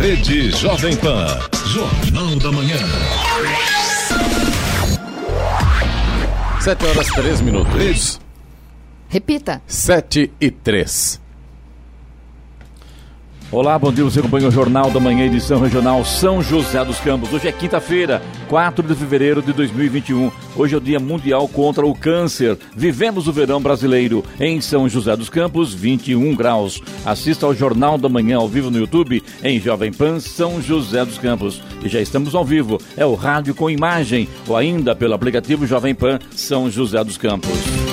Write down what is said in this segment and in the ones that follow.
Rede Jovem Pan. Jornal da Manhã. 7 horas 3 minutos. Repita. 7 e 3. Olá, bom dia. Você acompanha o Jornal da Manhã, edição regional São José dos Campos. Hoje é quinta-feira, 4 de fevereiro de 2021. Hoje é o Dia Mundial contra o Câncer. Vivemos o verão brasileiro em São José dos Campos, 21 graus. Assista ao Jornal da Manhã ao vivo no YouTube em Jovem Pan São José dos Campos. E já estamos ao vivo. É o rádio com imagem ou ainda pelo aplicativo Jovem Pan São José dos Campos.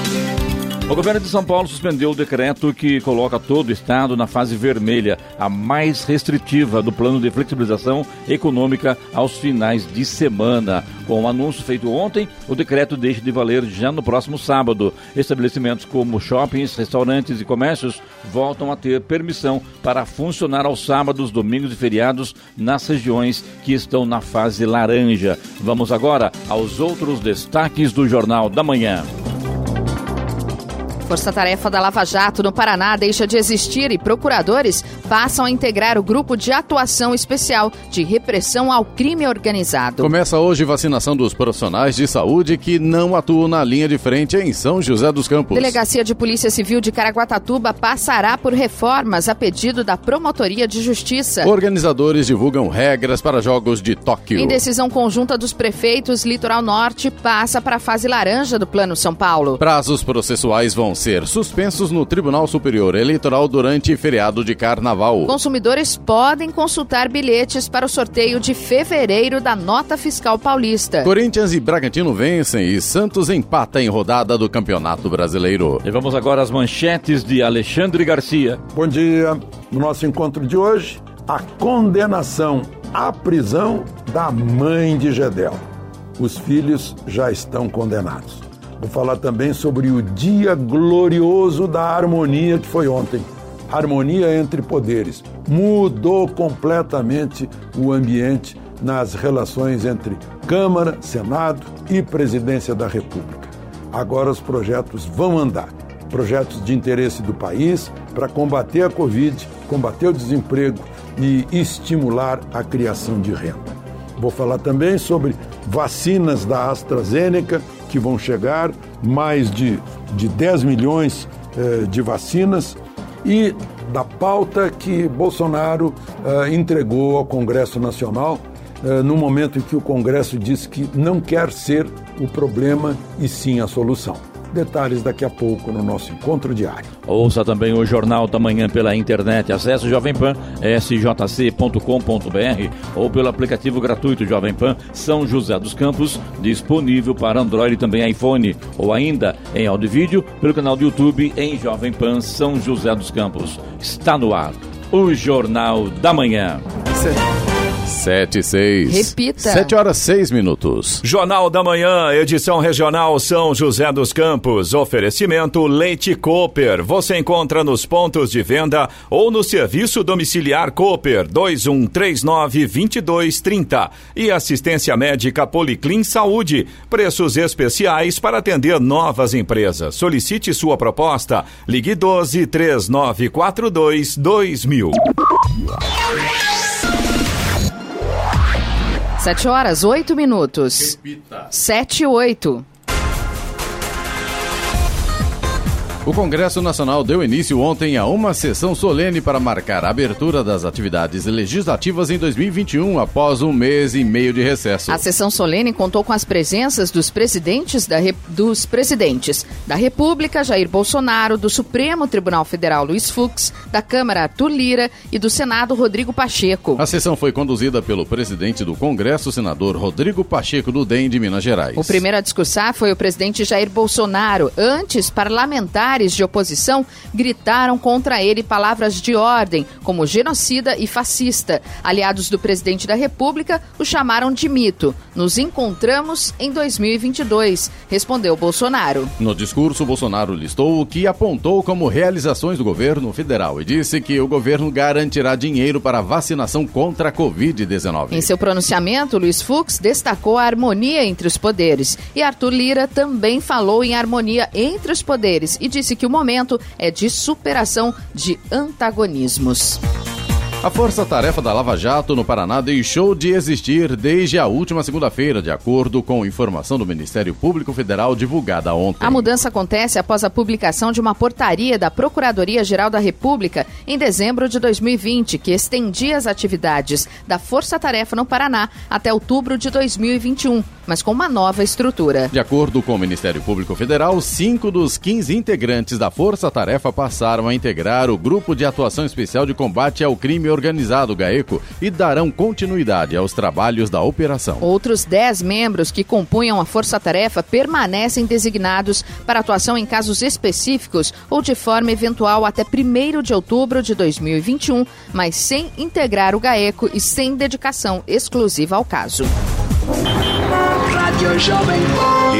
O governo de São Paulo suspendeu o decreto que coloca todo o estado na fase vermelha, a mais restritiva do plano de flexibilização econômica aos finais de semana. Com o anúncio feito ontem, o decreto deixa de valer já no próximo sábado. Estabelecimentos como shoppings, restaurantes e comércios voltam a ter permissão para funcionar aos sábados, domingos e feriados nas regiões que estão na fase laranja. Vamos agora aos outros destaques do Jornal da Manhã. Força-tarefa da Lava Jato no Paraná deixa de existir e procuradores passam a integrar o grupo de atuação especial de repressão ao crime organizado. Começa hoje vacinação dos profissionais de saúde que não atuam na linha de frente em São José dos Campos. Delegacia de Polícia Civil de Caraguatatuba passará por reformas a pedido da Promotoria de Justiça. Organizadores divulgam regras para jogos de Tóquio. Em decisão conjunta dos prefeitos, Litoral Norte passa para a fase laranja do Plano São Paulo. Prazos processuais vão ser suspensos no Tribunal Superior Eleitoral durante feriado de carnaval. Consumidores podem consultar bilhetes para o sorteio de fevereiro da nota fiscal paulista. Corinthians e Bragantino vencem e Santos empata em rodada do Campeonato Brasileiro. E vamos agora às manchetes de Alexandre Garcia. Bom dia. No nosso encontro de hoje, a condenação à prisão da mãe de Gedel. Os filhos já estão condenados. Vou falar também sobre o dia glorioso da harmonia que foi ontem. Harmonia entre poderes. Mudou completamente o ambiente nas relações entre Câmara, Senado e Presidência da República. Agora os projetos vão andar. Projetos de interesse do país para combater a Covid, combater o desemprego e estimular a criação de renda. Vou falar também sobre vacinas da AstraZeneca que vão chegar, mais de, de 10 milhões eh, de vacinas, e da pauta que Bolsonaro eh, entregou ao Congresso Nacional, eh, no momento em que o Congresso disse que não quer ser o problema e sim a solução. Detalhes daqui a pouco no nosso encontro diário. Ouça também o Jornal da Manhã pela internet. Acesse Jovem Pan, sjc.com.br ou pelo aplicativo gratuito Jovem Pan São José dos Campos, disponível para Android e também iPhone, ou ainda em áudio e vídeo pelo canal do YouTube em Jovem Pan São José dos Campos. Está no ar o Jornal da Manhã. 7 e 6. Repita. 7 horas 6 minutos. Jornal da Manhã, edição regional São José dos Campos. Oferecimento Leite Cooper. Você encontra nos pontos de venda ou no serviço domiciliar Cooper 2139-2230. E assistência médica Policlin Saúde. Preços especiais para atender novas empresas. Solicite sua proposta. Ligue 12 3942 2000. 7 horas, 8 minutos. Repita. 7 e O Congresso Nacional deu início ontem a uma sessão solene para marcar a abertura das atividades legislativas em 2021, após um mês e meio de recesso. A sessão solene contou com as presenças dos presidentes da, dos presidentes da República, Jair Bolsonaro, do Supremo Tribunal Federal, Luiz Fux, da Câmara, Arthur Lira e do Senado, Rodrigo Pacheco. A sessão foi conduzida pelo presidente do Congresso, senador Rodrigo Pacheco do DEM de Minas Gerais. O primeiro a discursar foi o presidente Jair Bolsonaro. Antes, de oposição gritaram contra ele palavras de ordem, como genocida e fascista. Aliados do presidente da República o chamaram de mito. Nos encontramos em 2022, respondeu Bolsonaro. No discurso, Bolsonaro listou o que apontou como realizações do governo federal e disse que o governo garantirá dinheiro para a vacinação contra a Covid-19. Em seu pronunciamento, Luiz Fux destacou a harmonia entre os poderes. E Arthur Lira também falou em harmonia entre os poderes e disse que o momento é de superação de antagonismos. A força-tarefa da Lava Jato no Paraná deixou de existir desde a última segunda-feira, de acordo com informação do Ministério Público Federal divulgada ontem. A mudança acontece após a publicação de uma portaria da Procuradoria-Geral da República em dezembro de 2020, que estendia as atividades da força-tarefa no Paraná até outubro de 2021, mas com uma nova estrutura. De acordo com o Ministério Público Federal, cinco dos 15 integrantes da força-tarefa passaram a integrar o Grupo de Atuação Especial de Combate ao Crime Organizado GAECO e darão continuidade aos trabalhos da operação. Outros 10 membros que compunham a força-tarefa permanecem designados para atuação em casos específicos ou de forma eventual até 1 de outubro de 2021, mas sem integrar o GAECO e sem dedicação exclusiva ao caso.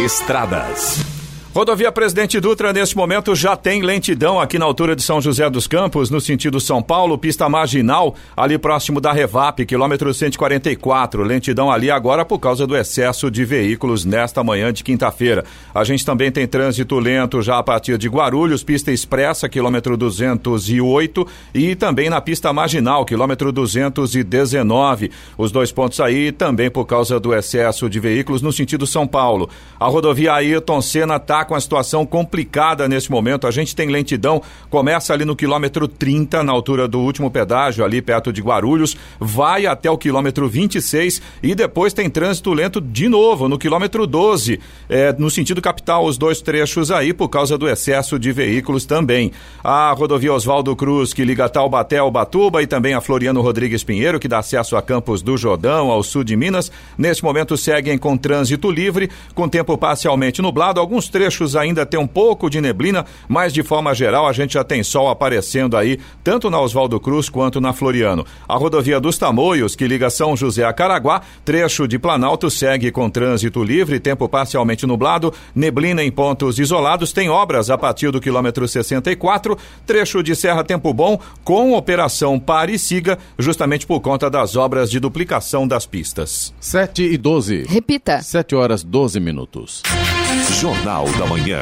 Estradas. Rodovia Presidente Dutra, neste momento, já tem lentidão aqui na altura de São José dos Campos, no sentido São Paulo, pista marginal, ali próximo da Revap, quilômetro 144. Lentidão ali agora por causa do excesso de veículos nesta manhã de quinta-feira. A gente também tem trânsito lento já a partir de Guarulhos, pista expressa, quilômetro 208, e também na pista marginal, quilômetro 219. Os dois pontos aí também por causa do excesso de veículos no sentido São Paulo. A rodovia Ayrton Senna está com a situação complicada nesse momento. A gente tem lentidão, começa ali no quilômetro 30, na altura do último pedágio, ali perto de Guarulhos, vai até o quilômetro 26 e depois tem trânsito lento de novo no quilômetro 12, é, no sentido capital, os dois trechos aí por causa do excesso de veículos também. A rodovia Oswaldo Cruz, que liga Taubaté ao Batuba e também a Floriano Rodrigues Pinheiro, que dá acesso a Campos do Jordão, ao sul de Minas, neste momento seguem com trânsito livre, com tempo parcialmente nublado, alguns trechos trechos ainda tem um pouco de neblina, mas de forma geral a gente já tem sol aparecendo aí, tanto na Oswaldo Cruz quanto na Floriano. A rodovia dos Tamoios, que liga São José a Caraguá, trecho de Planalto segue com trânsito livre, tempo parcialmente nublado, neblina em pontos isolados, tem obras a partir do quilômetro 64, trecho de Serra Tempo Bom, com operação pare e siga, justamente por conta das obras de duplicação das pistas. 7 e 12. Repita. 7 horas 12 minutos. Jornal da Manhã.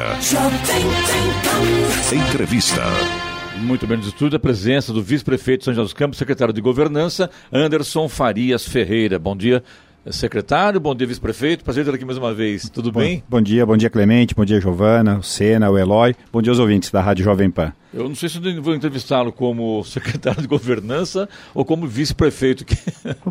Entrevista. Muito bem, nos estúdios, a presença do vice-prefeito de São José dos Campos, secretário de Governança, Anderson Farias Ferreira. Bom dia, secretário, bom dia, vice-prefeito. Prazer ter aqui mais uma vez. Tudo bom, bem? Bom dia, bom dia, Clemente, bom dia, Giovana, o Sena, o Eloy. Bom dia aos ouvintes da Rádio Jovem Pan. Eu não sei se eu vou entrevistá-lo como secretário de governança ou como vice-prefeito.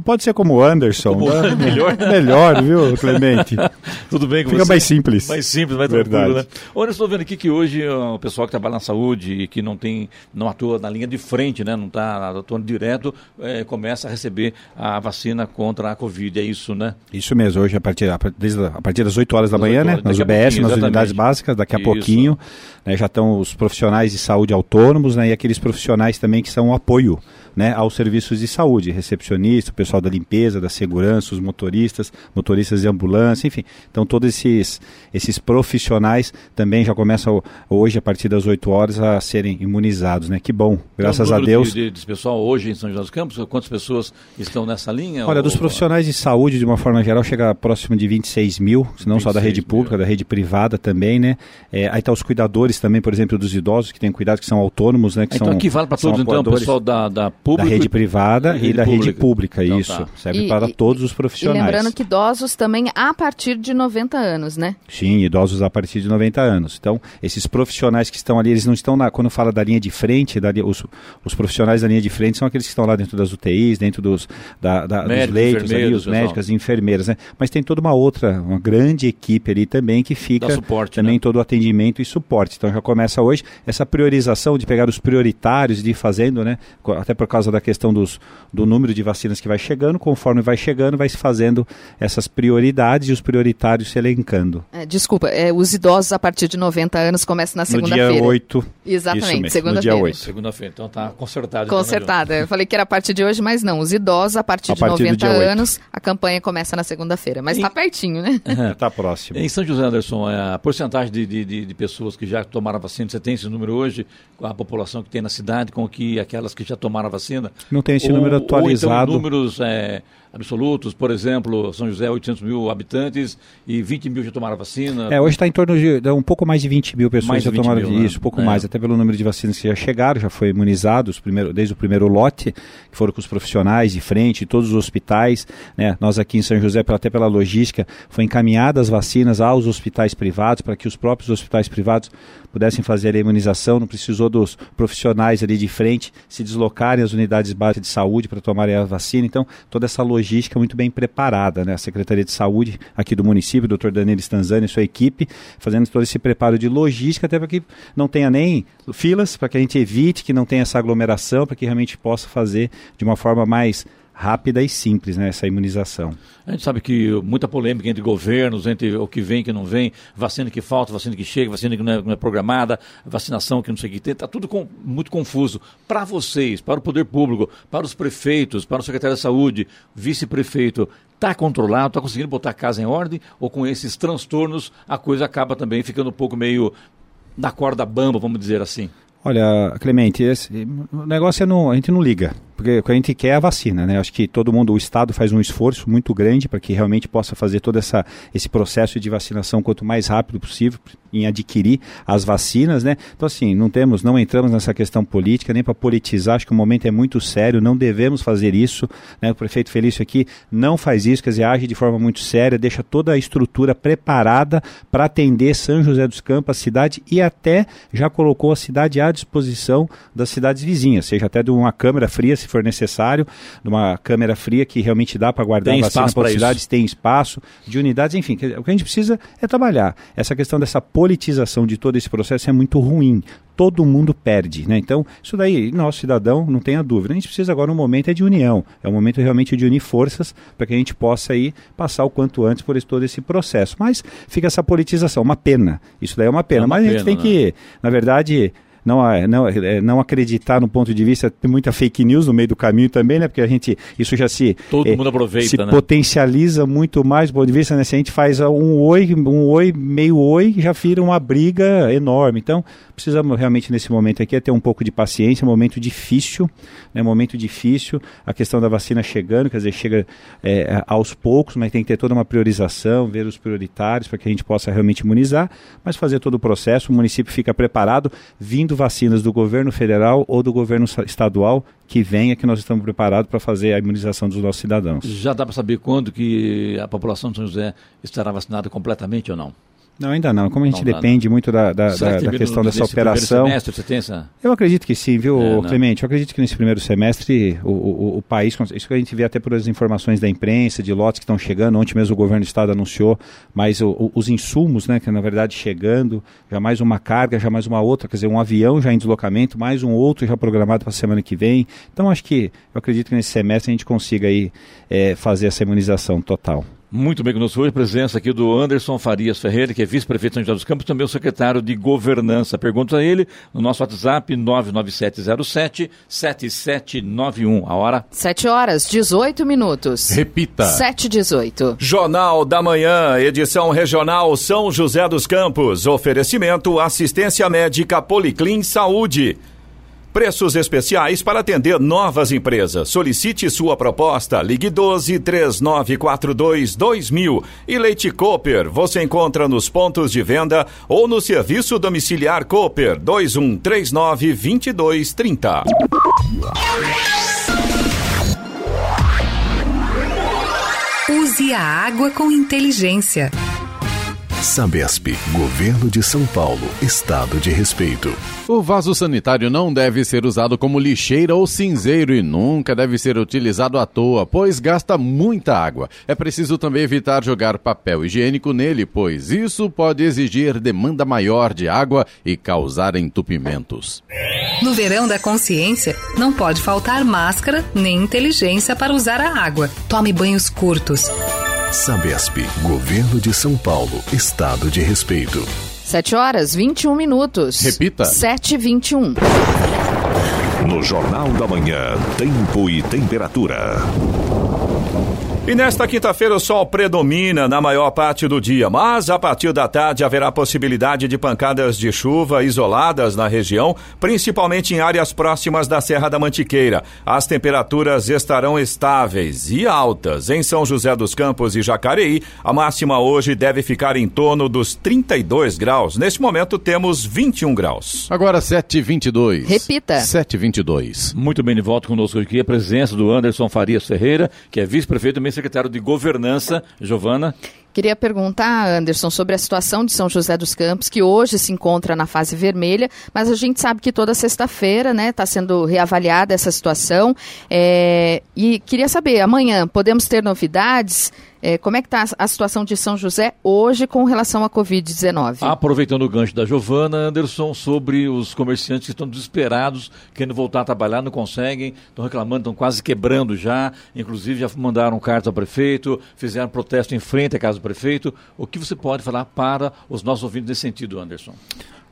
Pode ser como Anderson. Como né? melhor. melhor, viu, Clemente? Tudo bem com Fica você? mais simples. Mais simples, mais Verdade. tranquilo, né? Olha, eu estou vendo aqui que hoje o pessoal que trabalha na saúde e que não tem, não atua na linha de frente, né? Não está atuando direto, é, começa a receber a vacina contra a Covid. É isso, né? Isso mesmo, hoje a partir, a, a partir das 8 horas da manhã, 8 né? horas, Nas daqui a UBS, nas unidades básicas, daqui a Isso. pouquinho. Né, já estão os profissionais de saúde autônomos né, e aqueles profissionais também que são um apoio né, aos serviços de saúde, recepcionista, o pessoal da limpeza, da segurança, os motoristas, motoristas de ambulância, enfim. Então todos esses, esses profissionais também já começam hoje, a partir das 8 horas, a serem imunizados. Né? Que bom, graças um a Deus. De, de, de pessoal hoje em São José dos Campos, quantas pessoas estão nessa linha? Olha, Ou- dos profissionais de saúde, de uma forma geral, chega próximo de 26 mil, não só da 26 rede mil. pública, da rede privada também, né? É, aí tá os cuidadores também, por exemplo, dos idosos que têm cuidado, que são autônomos, né? Que Então são, aqui vale para todos, então, o pessoal da, da da pública. rede privada e e, da rede pública. pública, Então isso. tá. Serve E- para e- todos os E profissionais. lembrando que idosos também a partir de 90 anos, né? Sim, idosos a partir de 90 anos. Então, esses profissionais que estão ali, eles não estão na, quando fala da linha de frente, da, os, os profissionais da linha de frente são aqueles que estão lá dentro das UTIs, dentro dos, da, da- dos Médicos, leitos, ali, enfermeiros, os médicos, as enfermeiras, né? Mas tem toda uma outra, uma grande equipe ali também que fica Dá suporte, também né? todo o atendimento e suporte. Então já começa hoje essa priorização de pegar os prioritários e de ir fazendo, né? Até por causa da questão dos, do número de vacinas que vai chegando, conforme vai chegando, vai se fazendo essas prioridades e os prioritários se elencando. É, desculpa, é, os idosos a partir de 90 anos começam na No dia segunda-feira. 8. isso Exatamente, mesmo, no dia segunda-feira. 8. Segunda-feira, então tá consertado. então, né, Consertada. Eu falei que era a partir de hoje, mas não. Os idosos a partir A de partir do 90 dia oito. anos, a campanha começa na segunda-feira. Mas tá pertinho, né? Está próximo. Em São José, Anderson, é, a porcentagem de, de, de- de pessoas que já tomaram a vacina, você tem esse número hoje? a população que tem na cidade com que aquelas que já tomaram a vacina? Não tem esse ou, número atualizado. Ou então números é, absolutos, por exemplo, São José, 800 mil habitantes e 20 mil já tomaram vacina. É, hoje está em torno de um pouco mais de 20 mil pessoas já tomaram mil, né? isso, um pouco é. mais, até pelo número de vacinas que já chegaram, já foi imunizados primeiro, desde o primeiro lote, que foram com os profissionais de frente, todos os hospitais, né? Nós aqui em São José, até pela logística, foi encaminhadas as vacinas aos hospitais privados para que os próprios hospitais privados pudessem fazer a imunização, não precisou dos profissionais ali de frente se deslocarem às unidades básicas de saúde para tomarem a vacina. Então, toda essa logística muito bem preparada, né? A Secretaria de Saúde aqui do município, o doutor Danilo Stanzani e sua equipe, fazendo todo esse preparo de logística, até para que não tenha nem filas, para que a gente evite que não tenha essa aglomeração, para que realmente possa fazer de uma forma mais rápida e simples, né, essa imunização. A gente sabe que muita polêmica entre governos, entre o que vem e o que não vem, vacina que falta, vacina que chega, vacina que não é, não é programada, vacinação que não sei o que tem, está tudo com, muito confuso. Para vocês, para o poder público, para os prefeitos, para o secretário da saúde, vice-prefeito, está controlado, está conseguindo botar a casa em ordem, ou com esses transtornos a coisa acaba também ficando um pouco meio na corda bamba, vamos dizer assim? Olha, Clemente, esse, o negócio é não, a gente não liga. Porque o que a gente quer é a vacina, né? Acho que todo mundo, o Estado faz um esforço muito grande para que realmente possa fazer todo essa, esse processo de vacinação quanto mais rápido possível em adquirir as vacinas, né? Então, assim, não temos, não entramos nessa questão política, nem para politizar, acho que o momento é muito sério, não devemos fazer isso, né? O prefeito Felício aqui não faz isso, quer dizer, age de forma muito séria, deixa toda a estrutura preparada para atender São José dos Campos, a cidade, e até já colocou a cidade à disposição das cidades vizinhas, seja até de uma câmera fria, se for necessário, numa câmera fria que realmente dá para guardar tem a vacina para cidades, tem espaço, de unidades, enfim. O que a gente precisa é trabalhar. Essa questão dessa politização de todo esse processo é muito ruim todo mundo perde, né? Então, isso daí, nosso cidadão, não tenha dúvida. A gente precisa agora, no momento, é de união. É um momento realmente de unir forças para que a gente possa aí passar o quanto antes por esse, todo esse processo. Mas fica essa politização, uma pena. Isso daí é uma pena. É uma Mas pena, a gente tem né? que, na verdade, não, não, é, não acreditar no ponto de vista, tem muita fake news no meio do caminho também, né? Porque a gente, isso já se... Todo é, mundo aproveita, se né? potencializa muito mais do ponto de vista, né? Se a gente faz um oi, um oi, meio oi, já vira uma briga enorme. Então, precisamos realmente nesse momento aqui é ter um pouco de paciência, um momento difícil, né? Momento difícil, a questão da vacina chegando, quer dizer, chega é, aos poucos, mas tem que ter toda uma priorização, ver os prioritários para que a gente possa realmente imunizar, mas fazer todo o processo, o município fica preparado, vindo vacinas do governo federal ou do governo estadual que venha que nós estamos preparados para fazer a imunização dos nossos cidadãos. Já dá para saber quando que a população de São José estará vacinada completamente ou não? Não, ainda não. Como a gente não, depende muito da, da, da, da questão dessa operação. Semestre, você tem essa... Eu acredito que sim, viu, é? Clemente? Eu acredito que nesse primeiro semestre o, o, o, país, isso que a gente vê até por as informações da imprensa, de lotes que estão chegando. Ontem mesmo o governo do estado anunciou, mas o, os insumos, né, que na verdade chegando, já mais uma carga, já mais uma outra, quer dizer, um avião já em deslocamento, mais um outro já programado para a semana que vem. Então acho que, eu acredito que nesse semestre a gente consiga aí é, fazer essa imunização total. Muito bem conosco hoje, presença aqui do Anderson Farias Ferreira, que é vice-prefeito de São José dos Campos, também o secretário de Governança. Pergunta a ele no nosso WhatsApp 99707-7791. A hora? 7 horas, 18 minutos. Repita. 7 18. Jornal da Manhã, edição regional São José dos Campos. Oferecimento assistência médica Policlin Saúde. Preços especiais para atender novas empresas. Solicite sua proposta. Ligue 12 3942 2000. E Leite Cooper você encontra nos pontos de venda ou no serviço domiciliar Cooper 2139 2230. Use a água com inteligência. Sabesp, Governo de São Paulo, Estado de Respeito. O vaso sanitário não deve ser usado como lixeira ou cinzeiro e nunca deve ser utilizado à toa, pois gasta muita água. É preciso também evitar jogar papel higiênico nele, pois isso pode exigir demanda maior de água e causar entupimentos. No verão da consciência, não pode faltar máscara nem inteligência para usar a água. Tome banhos curtos. Sabesp, Governo de São Paulo, Estado de Respeito. 7 horas 21 minutos. Repita. 7 21 No Jornal da Manhã, Tempo e Temperatura. E nesta quinta-feira o sol predomina na maior parte do dia, mas a partir da tarde haverá possibilidade de pancadas de chuva isoladas na região, principalmente em áreas próximas da Serra da Mantiqueira. As temperaturas estarão estáveis e altas. Em São José dos Campos e Jacareí, a máxima hoje deve ficar em torno dos 32 graus. Neste momento temos 21 graus. Agora 7h22. Repita. 7h22. Muito bem, de volta conosco aqui a presença do Anderson Farias Ferreira, que é vice-prefeito também secretário de Governança, Giovana. Queria perguntar, Anderson, sobre a situação de São José dos Campos, que hoje se encontra na fase vermelha, mas a gente sabe que toda sexta-feira está né, tá sendo reavaliada essa situação. É, e queria saber, amanhã podemos ter novidades? É, como é que está a situação de São José hoje com relação à Covid-19? Aproveitando o gancho da Giovana, Anderson, sobre os comerciantes que estão desesperados, querendo voltar a trabalhar, não conseguem, estão reclamando, estão quase quebrando já, inclusive já mandaram cartas ao prefeito, fizeram protesto em frente à casa do prefeito. O que você pode falar para os nossos ouvintes nesse sentido, Anderson?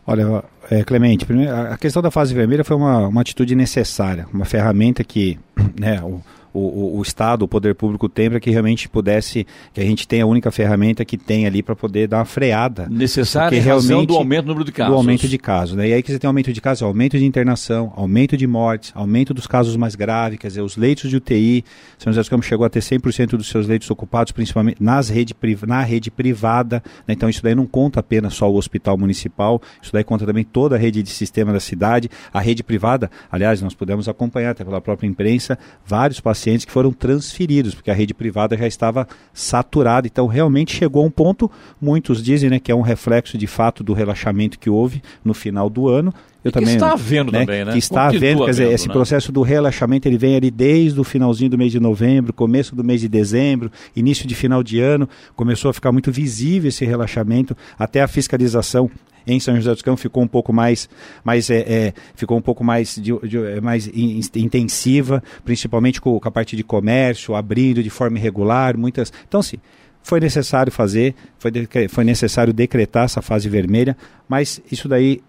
Olha, é, Clemente, a questão da fase vermelha foi uma, uma atitude necessária, uma ferramenta que né, o, o, o, Estado, o poder público tem para que realmente pudesse, que a gente tenha a única ferramenta que tem ali para poder dar uma freada. Necessária realmente do aumento do número de casos. Do aumento de casos. Né? E aí que você tem aumento de casos, aumento de internação, aumento de mortes, aumento dos casos mais graves, quer dizer, os leitos de UTI, São José dos Campos chegou a ter 100% dos seus leitos ocupados, principalmente nas rede, na rede privada, né? então isso daí não conta apenas só o hospital municipal, isso daí conta também toda a rede de sistema da cidade, a rede privada, aliás, nós pudemos acompanhar até pela própria imprensa, vários pacientes pacientes que foram transferidos, porque a rede privada já estava saturada. Então, realmente chegou a um ponto, muitos dizem né, que é um reflexo de fato do relaxamento que houve no final do ano. Eu que também, está havendo né, também, né? Que está Continua havendo, quer dizer, esse né? processo do relaxamento ele vem ali desde o finalzinho do mês de novembro, começo do mês de dezembro, início de final de ano, começou a ficar muito visível esse relaxamento, até a fiscalização em São José dos Campos ficou um pouco mais, mais é, é ficou um pouco mais, de, de, é, mais in, intensiva, principalmente com, com a parte de comércio, abrindo de forma irregular, muitas. Então, sim, foi necessário fazer, foi, foi necessário decretar essa fase vermelha, mas isso daí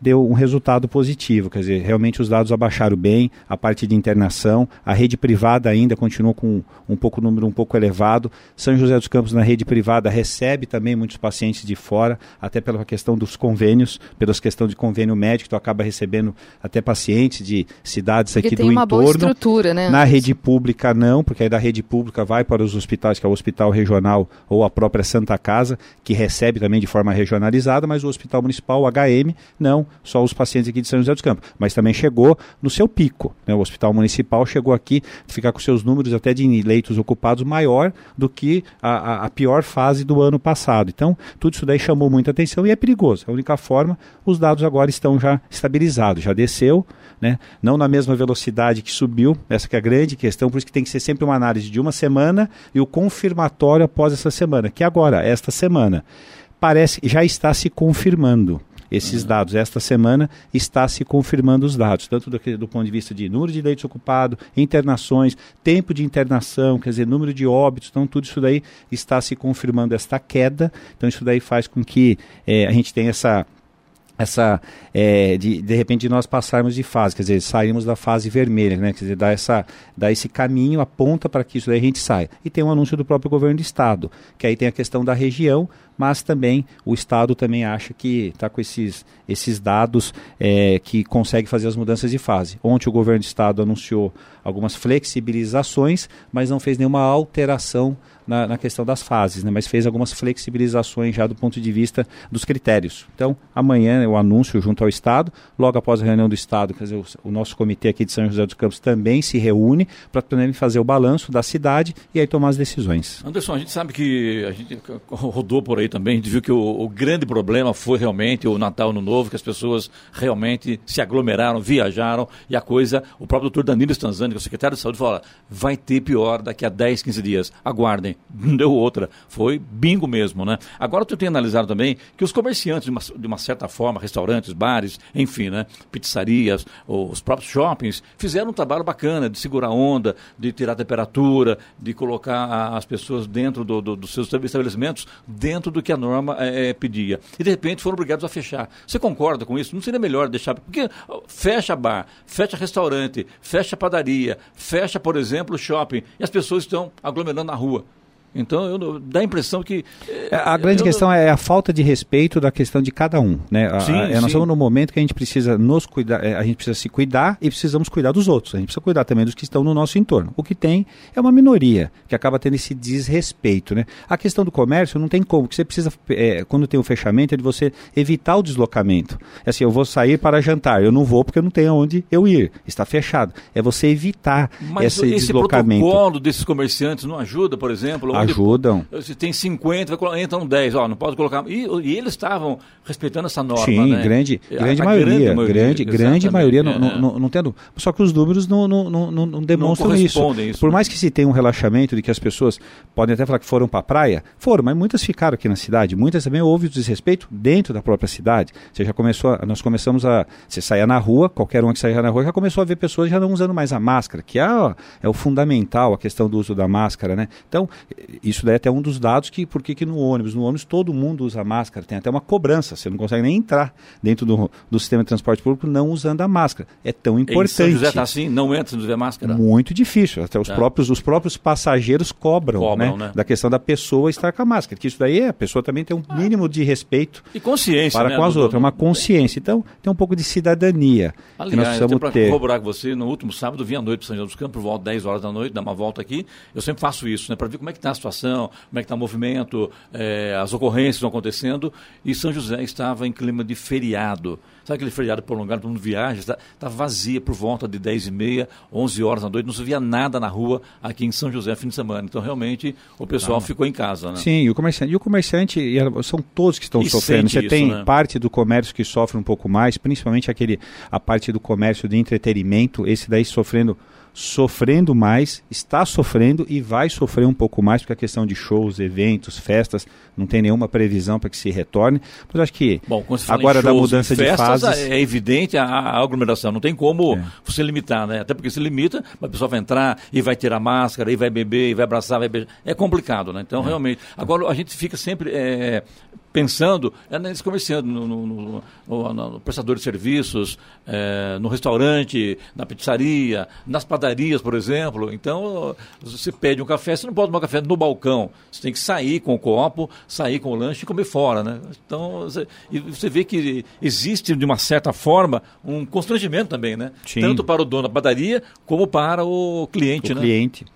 deu um resultado positivo, quer dizer, realmente os dados abaixaram bem, a parte de internação, a rede privada ainda continua com um pouco número um pouco elevado. São José dos Campos na rede privada recebe também muitos pacientes de fora, até pela questão dos convênios, pela questão de convênio médico, tu acaba recebendo até pacientes de cidades porque aqui do entorno. Boa estrutura, né? Na rede pública não, porque aí da rede pública vai para os hospitais, que é o hospital regional ou a própria Santa Casa, que recebe também de forma regionalizada, mas o hospital municipal, o HM, não só os pacientes aqui de São José dos Campos, mas também chegou no seu pico. Né? O Hospital Municipal chegou aqui a ficar com seus números até de leitos ocupados maior do que a, a, a pior fase do ano passado. Então, tudo isso daí chamou muita atenção e é perigoso. A única forma, os dados agora estão já estabilizados, já desceu, né? não na mesma velocidade que subiu, essa que é a grande questão, por isso que tem que ser sempre uma análise de uma semana e o confirmatório após essa semana, que agora, esta semana, parece já está se confirmando esses uhum. dados. Esta semana está se confirmando os dados, tanto do, do ponto de vista de número de leitos ocupados, internações, tempo de internação, quer dizer, número de óbitos, então tudo isso daí está se confirmando esta queda. Então isso daí faz com que é, a gente tenha essa essa é, de, de repente nós passarmos de fase, quer dizer, saímos da fase vermelha, né? Quer dizer, dá, essa, dá esse caminho, aponta para que isso daí a gente saia. E tem um anúncio do próprio governo do estado, que aí tem a questão da região, mas também o estado também acha que está com esses, esses dados é, que consegue fazer as mudanças de fase. Ontem o governo do estado anunciou algumas flexibilizações, mas não fez nenhuma alteração na, na, questão das fases, né? mas fez algumas flexibilizações já do ponto de vista dos critérios. Então, amanhã eu anúncio junto ao Estado, logo após a reunião do Estado, quer dizer, o, o nosso comitê aqui de São José dos Campos também se reúne para também fazer o balanço da cidade e aí tomar as decisões. Anderson, a gente sabe que a gente rodou por aí também, a gente viu que o, o grande problema foi realmente o Natal no Novo, que as pessoas realmente se aglomeraram, viajaram e a coisa, o próprio doutor Danilo Stanzani, que é o secretário de saúde, fala, vai ter pior daqui a 10, 15 dias. Aguardem não deu outra. Foi bingo mesmo, né? Agora tu tem analisado também que os comerciantes, de uma, de uma certa forma, restaurantes, bares, enfim, né? Pizzarias, os próprios shoppings, fizeram um trabalho bacana de segurar onda, de tirar a temperatura, de colocar as pessoas dentro do, do, dos seus estabelecimentos, dentro do que a norma é, pedia. E de repente foram obrigados a fechar. Você concorda com isso? Não seria melhor deixar. Porque fecha bar, fecha restaurante, fecha padaria, fecha, por exemplo, shopping, e as pessoas estão aglomerando na rua. Então, eu, dá a impressão que. É, a grande questão é a falta de respeito da questão de cada um. Né? A, sim, a, nós sim. estamos no momento que a gente precisa nos cuidar, é, a gente precisa se cuidar e precisamos cuidar dos outros. A gente precisa cuidar também dos que estão no nosso entorno. O que tem é uma minoria que acaba tendo esse desrespeito. Né? A questão do comércio não tem como, que você precisa, é, quando tem o um fechamento, é de você evitar o deslocamento. É assim, eu vou sair para jantar, eu não vou porque eu não tenho onde eu ir. Está fechado. É você evitar Mas esse, esse deslocamento. Mas o protocolo desses comerciantes não ajuda, por exemplo? Ajudam. Se tem 50, entram 10, ó, não pode colocar. E, e eles estavam respeitando essa norma. Sim, né? grande, grande, a, maioria, a grande, grande maioria. Não, é. não, não, tendo, só que os números não, não, não, não demonstram isso. isso. Por mais que se tenha um relaxamento de que as pessoas podem até falar que foram para a praia, foram, mas muitas ficaram aqui na cidade. Muitas também houve o desrespeito dentro da própria cidade. Você já começou, a, nós começamos a. Você saia na rua, qualquer um que saia na rua já começou a ver pessoas já não usando mais a máscara, que é, ó, é o fundamental a questão do uso da máscara, né? Então, isso daí é até um dos dados que, por que no ônibus? No ônibus todo mundo usa máscara, tem até uma cobrança, você não consegue nem entrar dentro do, do sistema de transporte público não usando a máscara. É tão importante. Em São José está assim, não entra se não tiver máscara? Muito difícil, até os, é. próprios, os próprios passageiros cobram, cobram né? né? Da questão da pessoa estar com a máscara, que isso daí é, a pessoa também tem um mínimo de respeito e consciência, para né, com as do, outras, do, uma consciência. Então, tem um pouco de cidadania Aliás, que nós precisamos para corroborar com você, no último sábado, vim à noite para São José dos Campos, por volta 10 horas da noite, dar uma volta aqui, eu sempre faço isso, né, para ver como é que está a situação, como é que está o movimento, é, as ocorrências estão acontecendo, e São José estava em clima de feriado. Sabe aquele feriado prolongado, todo mundo viaja, está, está vazia por volta de 10 e meia, 11 horas da noite, não se via nada na rua aqui em São José fim de semana. Então, realmente, o pessoal ficou em casa. Né? Sim, e o comerciante, e o comerciante são todos que estão e sofrendo. Você isso, tem né? parte do comércio que sofre um pouco mais, principalmente aquele, a parte do comércio de entretenimento, esse daí sofrendo sofrendo mais, está sofrendo e vai sofrer um pouco mais, porque a questão de shows, eventos, festas, não tem nenhuma previsão para que se retorne. Mas acho que Bom, agora da mudança festas, de fases... É evidente a, a aglomeração, não tem como é. você limitar, né? Até porque se limita, a pessoa vai entrar e vai tirar máscara, e vai beber, e vai abraçar, vai beijar. É complicado, né? Então, é. realmente... Agora, a gente fica sempre é, pensando é nesse comerciante, no, no, no, no, prestador de serviços, é, no restaurante, na pizzaria, nas padarias, por exemplo. Então, você pede um café, você não pode tomar café no balcão. Você tem que sair com o copo, sair com o lanche e comer fora, né? Então, você, e você vê que existe, de uma certa forma, um constrangimento também, né? Sim. Tanto para o dono da padaria, como para o cliente, o né? cliente.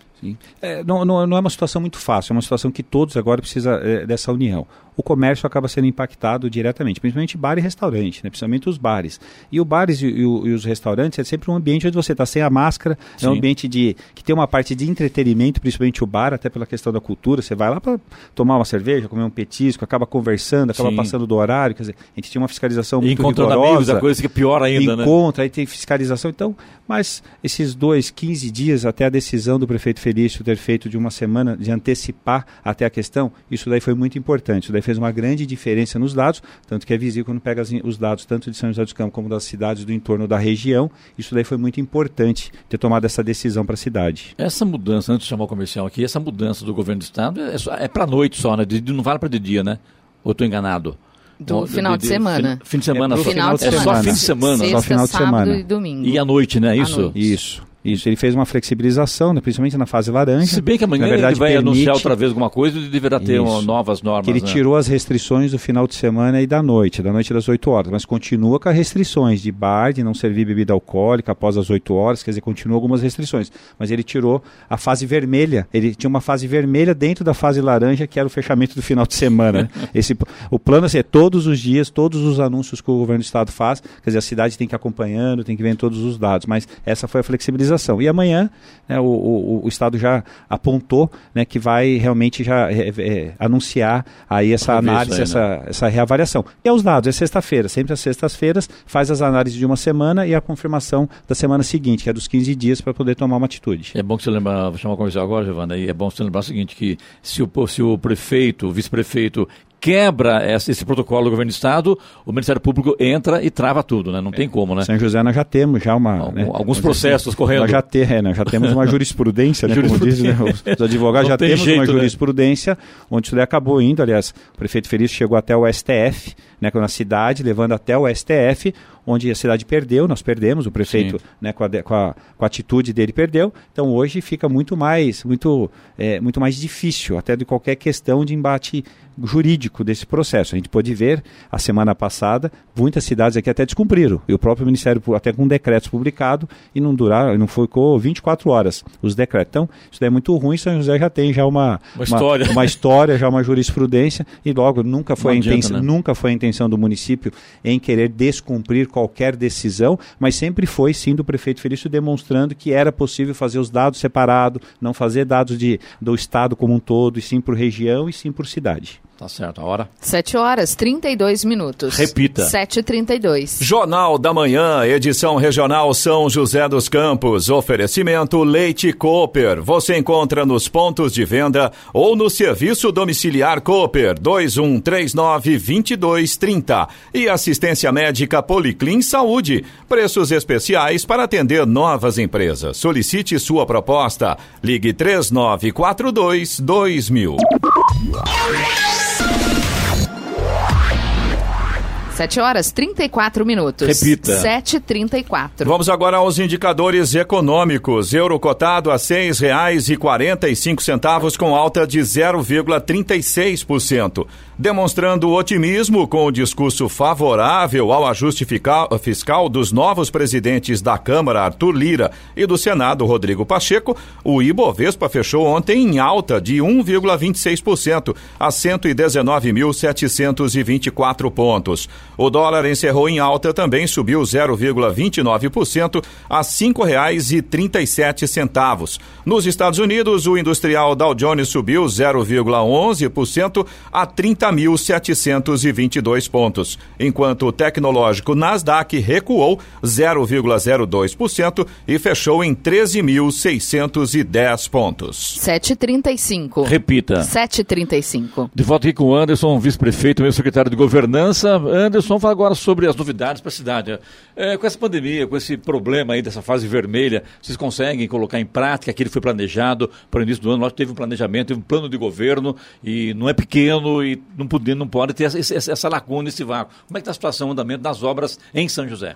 É, não, não, não, é uma situação muito fácil, é uma situação que todos agora precisam é, dessa união o comércio acaba sendo impactado diretamente, principalmente bar e restaurante, né? principalmente os bares. E o bares e, e, e os restaurantes é sempre um ambiente onde você está sem a máscara, Sim. é um ambiente de que tem uma parte de entretenimento, principalmente o bar, até pela questão da cultura. Você vai lá para tomar uma cerveja, comer um petisco, acaba conversando, acaba Sim. passando do horário. Quer dizer, a gente tinha uma fiscalização muito Encontrando rigorosa. amigos, coisa que é pior ainda, né? Encontra, né? aí tem fiscalização. Então, mas esses dois, 15 dias até a decisão do prefeito Felício ter feito de uma semana, de antecipar até a questão, isso daí foi muito importante. Isso daí fez uma grande diferença nos dados, tanto que é visível quando pega os dados tanto de São José dos Campos como das cidades do entorno da região. Isso daí foi muito importante ter tomado essa decisão para a cidade. Essa mudança, antes de chamar o comercial aqui, essa mudança do governo do estado é, é para noite só, né? De, não vale para de dia, né? Ou estou enganado? Do final de, de, de, semana. Fim, de semana é só. Final de é semana. só fim de semana. Sexta, só final de semana. e domingo. E à noite, né? Isso? Noite. Isso. Isso, ele fez uma flexibilização, né, principalmente na fase laranja. Se bem que amanhã na verdade, ele vai permite... anunciar outra vez alguma coisa e deverá ter uma, novas normas. Que ele né? tirou as restrições do final de semana e da noite, da noite das 8 horas, mas continua com as restrições de bar, de não servir bebida alcoólica após as 8 horas, quer dizer, continua algumas restrições. Mas ele tirou a fase vermelha, ele tinha uma fase vermelha dentro da fase laranja, que era o fechamento do final de semana. Né? Esse, o plano assim, é todos os dias, todos os anúncios que o governo do estado faz, quer dizer, a cidade tem que ir acompanhando, tem que ver todos os dados, mas essa foi a flexibilização. E amanhã né, o, o, o, Estado já apontou né, que vai realmente já é, é, anunciar aí essa análise, aí, essa, né? essa reavaliação. E aos dados, é sexta-feira, sempre às sextas-feiras, faz as análises de uma semana e a confirmação da semana seguinte, que é dos 15 dias para poder tomar uma atitude. É bom que você lembrar, vou chamar a conversa agora, Giovana, e é bom você lembrar o seguinte, que se o, se o prefeito, o vice-prefeito quebra esse, esse, protocolo do governo do Estado, o Ministério Público entra e trava tudo, né? Não tem como, né? São José nós já temos já uma... Algum, né? Alguns processos assim, correndo. Nós já, ter, é, nós já temos uma jurisprudência, né? jurisprudência. Como dizem né? os, advogados, já temos jeito, uma né? jurisprudência né? onde isso daí acabou indo, aliás, o prefeito Felício chegou até o STF, né, na cidade, levando até o STF, onde a cidade perdeu, nós perdemos, o prefeito, né, com, a, com, a, com, a, atitude dele perdeu. Então hoje fica muito mais, muito, é, muito mais difícil, até de qualquer questão de embate jurídico desse processo. A gente pôde ver a semana passada, muitas cidades aqui até descumpriram. E o próprio Ministério, até com decretos publicados, e não duraram, não ficou 24 horas os decretos. Então, isso é muito ruim, São José já tem já uma, uma história, uma, uma história já uma jurisprudência, e logo nunca foi, a intenção, né? nunca foi a intenção do município em querer descumprir qualquer decisão, mas sempre foi sim do prefeito Felício demonstrando que era possível fazer os dados separados, não fazer dados de, do estado como um todo, e sim por região e sim por cidade. Tá certo, a hora? 7 horas 32 minutos. Repita. 7h32. Jornal da Manhã, edição regional São José dos Campos. Oferecimento Leite Cooper. Você encontra nos pontos de venda ou no serviço domiciliar Cooper 2139-2230. E assistência médica Policlin Saúde. Preços especiais para atender novas empresas. Solicite sua proposta. Ligue 3942 2000. 7 horas 34 minutos. Repita. 7h34. Vamos agora aos indicadores econômicos. Euro cotado a R$ 6,45 com alta de 0,36%, demonstrando otimismo com o discurso favorável ao ajuste fiscal dos novos presidentes da Câmara, Arthur Lira, e do Senado, Rodrigo Pacheco. O Ibovespa fechou ontem em alta de 1,26% a 119.724 pontos. O dólar encerrou em alta também, subiu 0,29% a R$ 5,37. Nos Estados Unidos, o industrial Dow Jones subiu 0,11% a 30.722 pontos, enquanto o tecnológico Nasdaq recuou 0,02% e fechou em 13.610 pontos. 7,35. Repita. 7,35. De volta aqui com o Anderson, vice-prefeito, meu secretário de governança. Anderson, Vamos falar agora sobre as novidades para a cidade. É, com essa pandemia, com esse problema aí dessa fase vermelha, vocês conseguem colocar em prática aquilo que foi planejado para o início do ano? Nós teve um planejamento, teve um plano de governo e não é pequeno e não pode, não pode ter essa, essa lacuna, esse vácuo. Como é que está a situação, o andamento das obras em São José?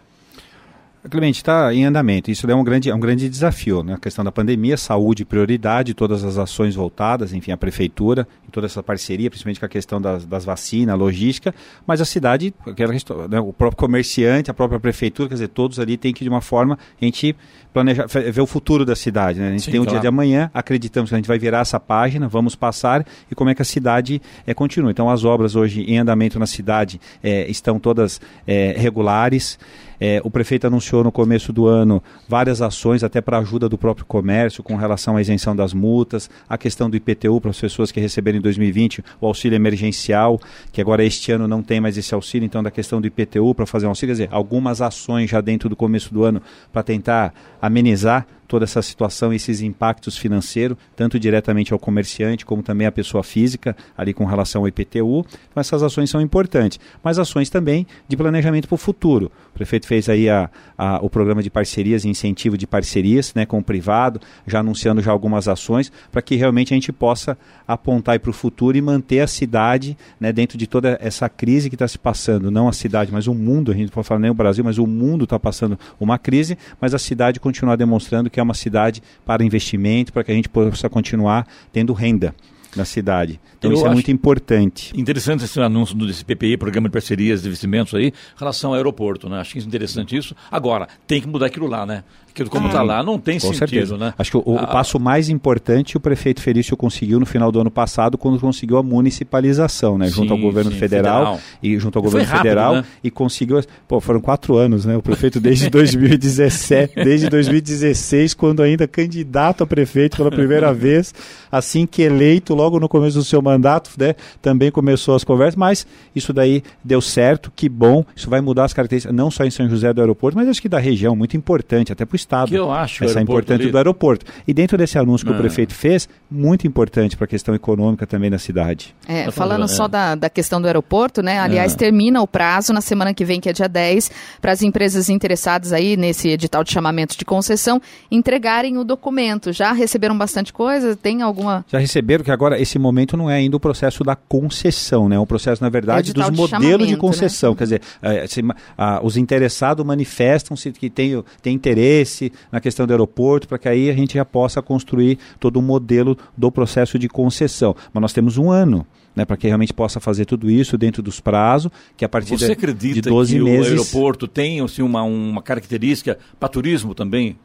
Clemente, está em andamento. Isso é um grande, é um grande desafio. Né? A questão da pandemia, saúde, prioridade, todas as ações voltadas, enfim, a prefeitura, toda essa parceria, principalmente com a questão das, das vacinas, logística, mas a cidade, aquela, né, o próprio comerciante, a própria prefeitura, quer dizer, todos ali têm que, de uma forma, a gente planejar, ver o futuro da cidade. Né? A gente Sim, tem o claro. dia de amanhã, acreditamos que a gente vai virar essa página, vamos passar e como é que a cidade é, continua. Então, as obras hoje em andamento na cidade é, estão todas é, regulares. É, o prefeito anunciou no começo do ano várias ações, até para ajuda do próprio comércio, com relação à isenção das multas, a questão do IPTU para as pessoas que receberam em 2020 o auxílio emergencial, que agora este ano não tem mais esse auxílio, então da questão do IPTU para fazer um auxílio, quer dizer, algumas ações já dentro do começo do ano para tentar amenizar toda essa situação, esses impactos financeiros, tanto diretamente ao comerciante como também à pessoa física, ali com relação ao IPTU. Então essas ações são importantes, mas ações também de planejamento para o futuro. O prefeito fez aí a, a, o programa de parcerias incentivo de parcerias né, com o privado, já anunciando já algumas ações, para que realmente a gente possa apontar para o futuro e manter a cidade né, dentro de toda essa crise que está se passando, não a cidade, mas o mundo, a gente não pode falar nem o Brasil, mas o mundo está passando uma crise, mas a cidade continuar demonstrando que é uma cidade para investimento, para que a gente possa continuar tendo renda na cidade. Então Eu isso é muito importante. Interessante esse anúncio desse PPI, Programa de Parcerias de Investimentos aí, em relação ao aeroporto, né? Acho interessante isso. Agora, tem que mudar aquilo lá, né? Aquilo como está lá não tem sentido, certeza. né? Acho que o, ah, o, passo mais importante o prefeito Felício conseguiu no final do ano passado, quando conseguiu a municipalização, né? Sim, junto ao governo sim, federal, federal, e junto ao governo rápido, federal né? e conseguiu. Pô, foram quatro anos, né? O prefeito desde 2017, desde 2016, quando ainda candidato a prefeito pela primeira vez, assim que eleito logo no começo do seu mandato, né, também começou as conversas, mas isso daí deu certo, que bom, isso vai mudar as características, não só em São José do aeroporto, mas acho que da região, muito importante, até para o Estado. Que eu acho Essa é importante do aeroporto. E dentro desse anúncio que É. o prefeito fez, muito importante para a questão econômica também da cidade. É, Tá falando só é. da, da questão do aeroporto, né? Aliás, termina o prazo na semana que vem, que é dia 10, para as empresas interessadas aí nesse edital de chamamento de concessão entregarem o documento. Já receberam bastante coisa? Tem alguma. Já receberam que agora esse momento não é ainda o processo da concessão, né? É um processo, na verdade, É o dos de modelos de né? concessão. Quer dizer, eh, se ah, os interessados manifestam-se que tem, tem interesse na questão do aeroporto, para que aí a gente já possa construir todo o modelo do processo de concessão. Mas nós temos um ano. Né, para que realmente possa fazer tudo isso dentro dos prazos, que a partir Você de, acredita de 12 que meses. o aeroporto tem assim, uma, uma característica para turismo também?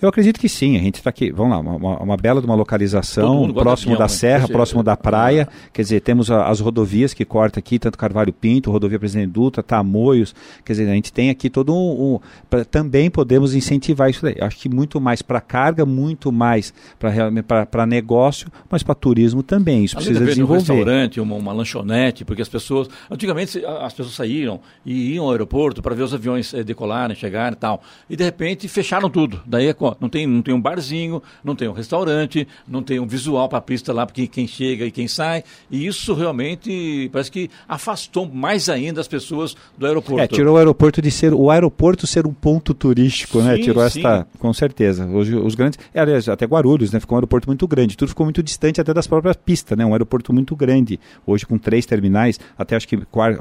Eu acredito que sim. A gente está aqui, vamos lá, uma, uma- bela de uma localização, próximo avião, da né? serra, próximo da praia. Quer dizer, temos a- as rodovias que corta aqui, tanto Carvalho Pinto, rodovia Presidente Dutra, Tamoios. Quer dizer, a gente tem aqui todo um. um- pra- também podemos incentivar isso daí. Acho que muito mais para carga, muito mais para negócio, mas para turismo também. Isso Além precisa de haver um desenvolver. restaurante, uma, uma lanchonete, porque as pessoas. Antigamente as pessoas saíram e iam ao aeroporto para ver os aviões eh, decolarem, chegarem e tal. E de repente fecharam tudo. Daí é co- não tem, não tem um barzinho, não tem um restaurante, não tem um visual para a pista lá para quem chega e quem sai. E isso realmente parece que afastou mais ainda as pessoas do aeroporto. É, tirou o aeroporto de ser o aeroporto ser um ponto turístico, né? Sim, Tirou sim. esta, com certeza. Hoje os grandes, é, aliás, até Guarulhos, né? Ficou um aeroporto muito grande. Tudo ficou muito distante até das próprias pistas, né? Um aeroporto muito grande. Hoje com três terminais, até acho que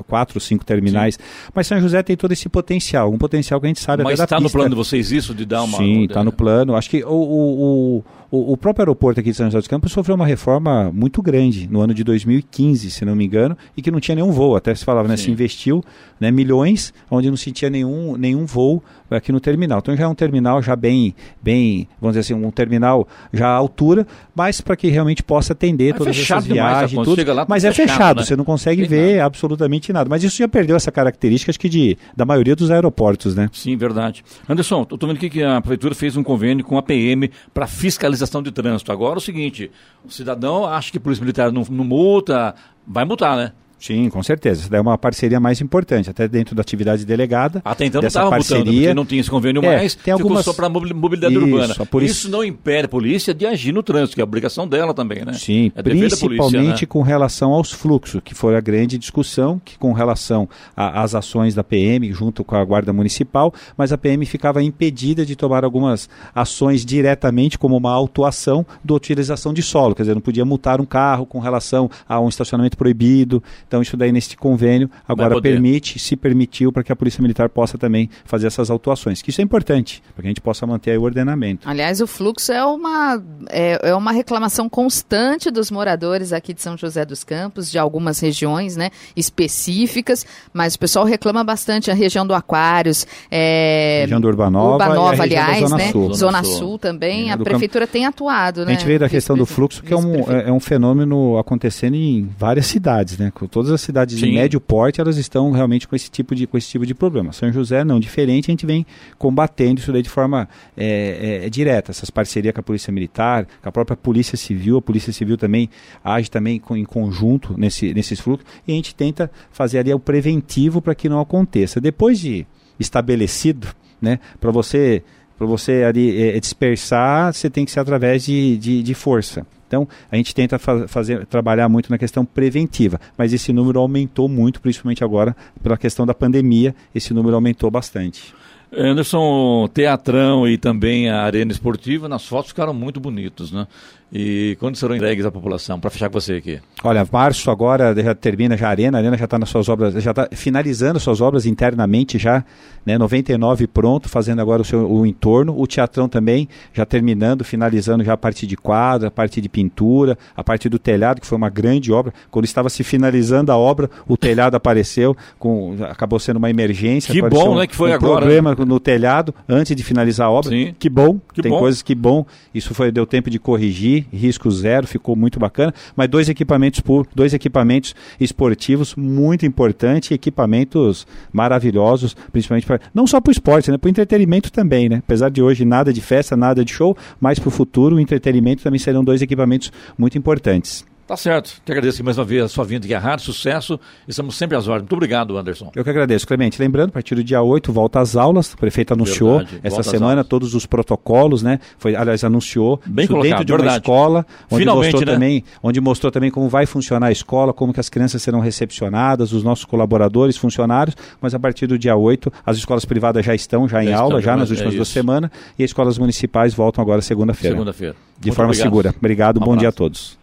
quatro, cinco terminais. Mas São José tem todo esse potencial, um potencial que a gente sabe Mas está no plano de vocês isso, de dar uma. Sim, está no plano. Acho que o, o, o, o- próprio aeroporto aqui de São José dos Campos sofreu uma reforma muito grande no ano de 2015, se não me engano, e que não tinha nenhum voo. Até se falava, né? Se investiu né, milhões, onde não se tinha nenhum, nenhum voo aqui no terminal. Então já é um terminal já bem, bem, vamos dizer assim, um terminal já à altura, mas para que realmente possa atender todas essas viagens, quando tudo. lá, mas é fechado, fechado, né? você não consegue Tem ver absolutamente nada. Mas isso já perdeu essa característica, acho que de, da maioria dos aeroportos, né? Sim, verdade. Anderson, estou vendo aqui que a prefeitura fez um convênio com a PM para fiscalização de trânsito. Agora é o seguinte, o cidadão acha que a polícia militar não, não multa, vai multar, né? Sim, com certeza. Essa daí é uma parceria mais importante, até dentro da atividade delegada. Até então dessa não parceria. porque não tinha esse convênio É, mais, tem algumas- só para mobilidade Isso, urbana. polícia- Isso não impede a polícia de agir no trânsito, que é a obrigação dela também, né? Sim, é principalmente polícia, né? com relação aos fluxos, que foi a grande discussão, que com relação às ações da PM junto com a Guarda Municipal, mas a PM ficava impedida de tomar algumas ações diretamente, como uma autuação da utilização de solo, quer dizer, não podia multar um carro com relação a um estacionamento proibido. Então isso daí neste convênio agora permite, se permitiu para que a Polícia Militar possa também fazer essas autuações, que isso é importante, para que a gente possa manter aí o ordenamento. Aliás, o fluxo é uma, é, é uma reclamação constante dos moradores aqui de São José dos Campos, de algumas regiões né, específicas, mas o pessoal reclama bastante a região do Aquários, é, Região do Urbanova, Urbanova, e a região da aliás, Zona né? Sul. Zona Sul. Sul também, a prefeitura tem atuado, né? A gente veio da questão do fluxo, que é um, é, é um fenômeno acontecendo em várias cidades, né? Com Todas as cidades Sim. de médio porte, elas estão realmente com esse tipo de, com esse tipo de problema. São José, não, diferente, a gente vem combatendo isso daí de forma é, é, é, direta. Essas parcerias com a Polícia Militar, com a própria Polícia Civil, a Polícia Civil também age também com- em conjunto nesse, nesses fluxos, e a gente tenta fazer ali o preventivo para que não aconteça. Depois de estabelecido, né, para você para você ali eh, dispersar, você tem que ser através de, de, de força. Então, a gente tenta fa fazer, trabalhar muito na questão preventiva, mas esse número aumentou muito, principalmente agora pela questão da pandemia, esse número aumentou bastante. Anderson, teatrão e também a arena esportiva, nas fotos ficaram muito bonitos, né? E quando serão entregues à população? Para fechar com você aqui. Olha, março agora já termina já a Arena, a Arena já está nas suas obras, já está finalizando suas obras internamente já, né, 99 pronto, fazendo agora o seu o entorno, o Teatrão também já terminando, finalizando já a parte de quadra, a parte de pintura, a parte do telhado, que foi uma grande obra, quando estava se finalizando a obra, o telhado apareceu, com, acabou sendo uma emergência. Que bom, um- né, que foi um agora, problema no telhado antes de finalizar a obra. Sim. Que bom, Que tem bom. coisas que bom. Isso foi deu tempo de corrigir, risco zero, ficou muito bacana. Mas dois equipamentos dois equipamentos esportivos muito importante, equipamentos maravilhosos, principalmente para não só para o esporte, né, para o entretenimento também, né. Apesar de hoje nada de festa, nada de show, mas para o futuro o entretenimento também serão dois equipamentos muito importantes. Tá certo. Te agradeço mais uma vez a sua vinda aqui à rádio, sucesso. Estamos sempre às ordens. Muito obrigado, Anderson. Eu que agradeço, Clemente. Lembrando, a partir do dia 8 volta às aulas. O prefeito anunciou Verdade, essa semana todos os protocolos, né? Foi, aliás, anunciou Bem isso colocado, dentro de uma verdade. escola, onde Finalmente, mostrou né? também, onde mostrou também como vai funcionar a escola, como que as crianças serão recepcionadas, os nossos colaboradores, funcionários, mas a partir do dia 8, as escolas privadas já estão já em Já aula, estão, já nas é últimas duas isso. semanas, e as escolas municipais voltam agora segunda-feira. Segunda-feira. De Muito forma obrigado. segura. Obrigado, Um bom dia a abraço. todos.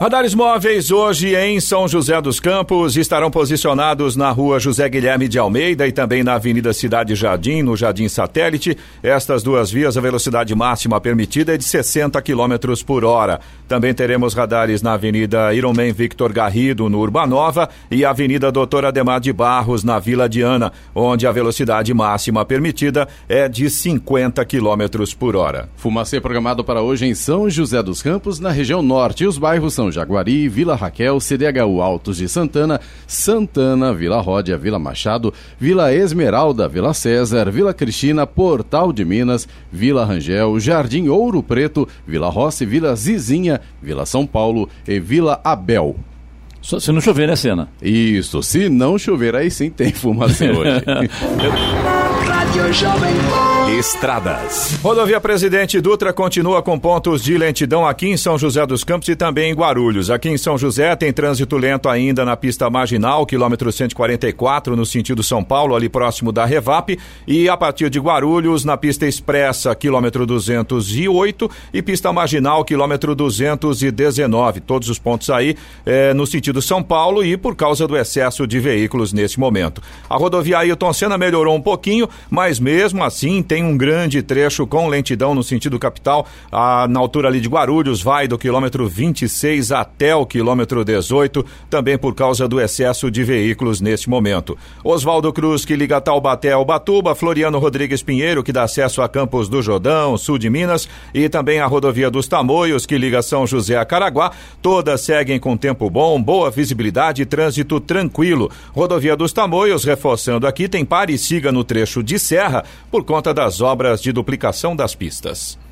Radares móveis hoje em São José dos Campos estarão posicionados na rua José Guilherme de Almeida e também na Avenida Cidade Jardim, no Jardim Satélite. Estas duas vias, a velocidade máxima permitida é de 60 km por hora. Também teremos radares na Avenida Ironman Victor Garrido, no Urbanova, e Avenida Doutor Ademar de Barros, na Vila Diana, onde a velocidade máxima permitida é de 50 km por hora. Fumacê programado para hoje em São José dos Campos, na região norte. Os bairros são Jaguari, Vila Raquel, CDHU Altos de Santana, Santana, Vila Ródia, Vila Machado, Vila Esmeralda, Vila César, Vila Cristina, Portal de Minas, Vila Rangel, Jardim Ouro Preto, Vila Rossi, Vila Zizinha, Vila São Paulo e Vila Abel. Só se não chover, né, Cena? Isso, se não chover, aí sim tem fumacê hoje. Estradas. Rodovia Presidente Dutra continua com pontos de lentidão aqui em São José dos Campos e também em Guarulhos. Aqui em São José tem trânsito lento ainda na pista marginal, quilômetro 144, no sentido São Paulo, ali próximo da Revap. E a partir de Guarulhos, na pista expressa, quilômetro 208 e pista marginal, quilômetro 219. Todos os pontos aí eh, no sentido São Paulo e por causa do excesso de veículos nesse momento. A rodovia Ailton Senna melhorou um pouquinho, mas mesmo assim tem um grande trecho com lentidão no sentido capital, ah, na altura ali de Guarulhos, vai do quilômetro 26 até o quilômetro 18, também por causa do excesso de veículos neste momento. Oswaldo Cruz, que liga Taubaté ao Batuba, Floriano Rodrigues Pinheiro, que dá acesso a Campos do Jordão, sul de Minas, e também a rodovia dos Tamoios, que liga São José a Caraguá, todas seguem com tempo bom, boa visibilidade e trânsito tranquilo. Rodovia dos Tamoios, reforçando aqui, tem pare e siga no trecho de serra por conta das obras de duplicação das pistas.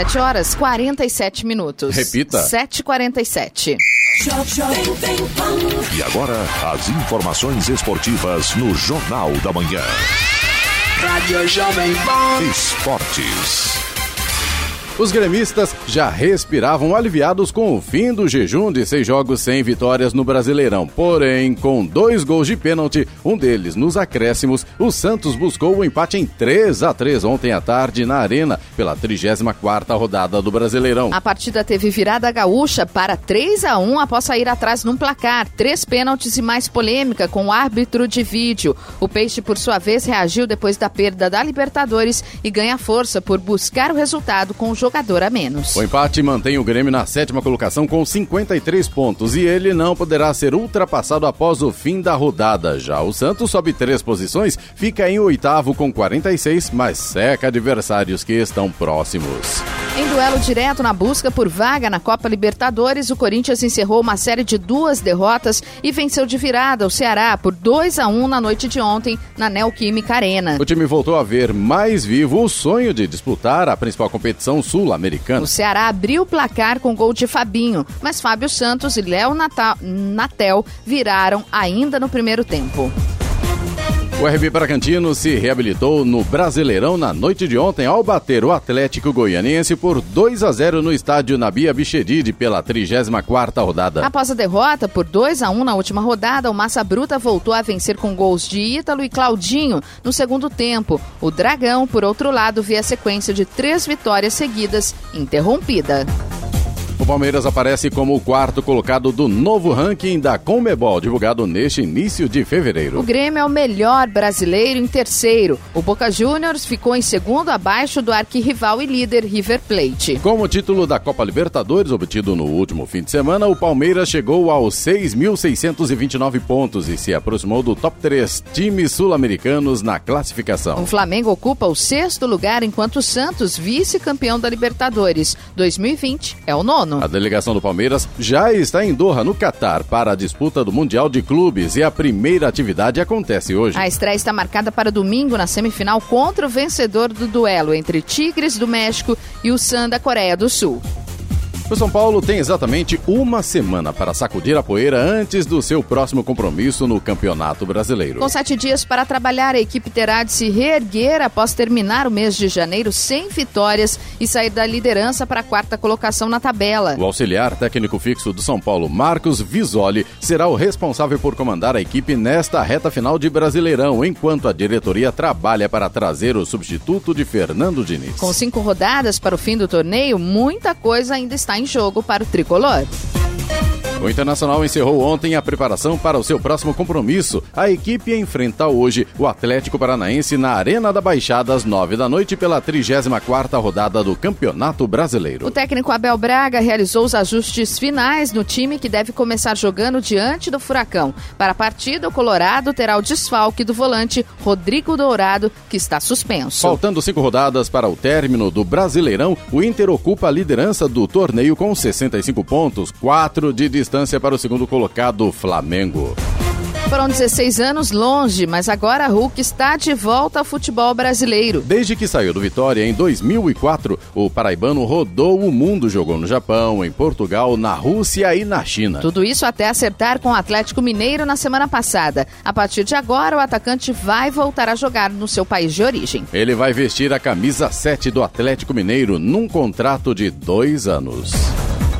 7 horas 47 minutos. Repita. 7h47. E agora, as informações esportivas no Jornal da Manhã. Rádio Jovem Pan. Esportes. Os gremistas já respiravam aliviados com o fim do jejum de seis jogos sem vitórias no Brasileirão. Porém, com dois gols de pênalti, um deles nos acréscimos, o Santos buscou o empate em 3 a 3 ontem à tarde na Arena, pela 34ª rodada do Brasileirão. A partida teve virada gaúcha para 3 a 1 após sair atrás num placar. Três pênaltis e mais polêmica com o árbitro de vídeo. O Peixe, por sua vez, reagiu depois da perda da Libertadores e ganha força por buscar o resultado com o jogador a menos. O empate mantém o Grêmio na sétima colocação com 53 pontos e ele não poderá ser ultrapassado após o fim da rodada. Já o Santos sobe três posições, fica em oitavo com 46, mas seca adversários que estão próximos. Em duelo direto na busca por vaga na Copa Libertadores, o Corinthians encerrou uma série de duas derrotas e venceu de virada o Ceará por 2 a 1 na noite de ontem na Neoquímica Arena. O time voltou a ver mais vivo o sonho de disputar a principal competição sul-americana. O Ceará abriu o placar com gol de Fabinho, mas Fábio Santos e Léo Nata- Natel viraram ainda no primeiro tempo. O RB Bragantino se reabilitou no Brasileirão na noite de ontem ao bater o Atlético Goianiense por 2 a 0 no estádio Nabia Bichedid pela 34ª rodada. Após a derrota por 2 a 1 na última rodada, o Massa Bruta voltou a vencer com gols de Ítalo e Claudinho no segundo tempo. O Dragão, por outro lado, vê a sequência de três vitórias seguidas interrompida. O Palmeiras aparece como o quarto colocado do novo ranking da Conmebol, divulgado neste início de fevereiro. O Grêmio é o melhor brasileiro em terceiro. O Boca Juniors ficou em segundo abaixo do arquirrival e líder River Plate. Com o título da Copa Libertadores obtido no último fim de semana, o Palmeiras chegou aos 6.629 pontos e se aproximou do top 3 times sul-americanos na classificação. O Flamengo ocupa o sexto lugar, enquanto o Santos, vice-campeão da Libertadores 2020, é o nono. A delegação do Palmeiras já está em Doha, no Catar, para a disputa do Mundial de Clubes e a primeira atividade acontece hoje. A estreia está marcada para domingo na semifinal contra o vencedor do duelo entre Tigres do México e o San da Coreia do Sul. O São Paulo tem exatamente uma semana para sacudir a poeira antes do seu próximo compromisso no Campeonato Brasileiro. Com sete dias para trabalhar, a equipe terá de se reerguer após terminar o mês de janeiro sem vitórias e sair da liderança para a quarta colocação na tabela. O auxiliar técnico fixo do São Paulo, Marcos Visoli, será o responsável por comandar a equipe nesta reta final de Brasileirão, enquanto a diretoria trabalha para trazer o substituto de Fernando Diniz. Com cinco rodadas para o fim do torneio, muita coisa ainda está em jogo para o tricolor. O Internacional encerrou ontem a preparação para o seu próximo compromisso. A equipe enfrenta hoje o Atlético Paranaense na Arena da Baixada às 9 da noite pela 34ª rodada do Campeonato Brasileiro. O técnico Abel Braga realizou os ajustes finais no time que deve começar jogando diante do Furacão. Para a partida, o Colorado terá o desfalque do volante Rodrigo Dourado, que está suspenso. Faltando cinco rodadas para o término do Brasileirão, o Inter ocupa a liderança do torneio com 65 pontos, 4 de distância para o segundo colocado, Flamengo. Foram 16 anos longe, mas agora Hulk está de volta ao futebol brasileiro. Desde que saiu do Vitória em 2004, o paraibano rodou o mundo, jogou no Japão, em Portugal, na Rússia e na China. Tudo isso até acertar com o Atlético Mineiro na semana passada. A partir de agora, o atacante vai voltar a jogar no seu país de origem. Ele vai vestir a camisa 7 do Atlético Mineiro num contrato de dois anos.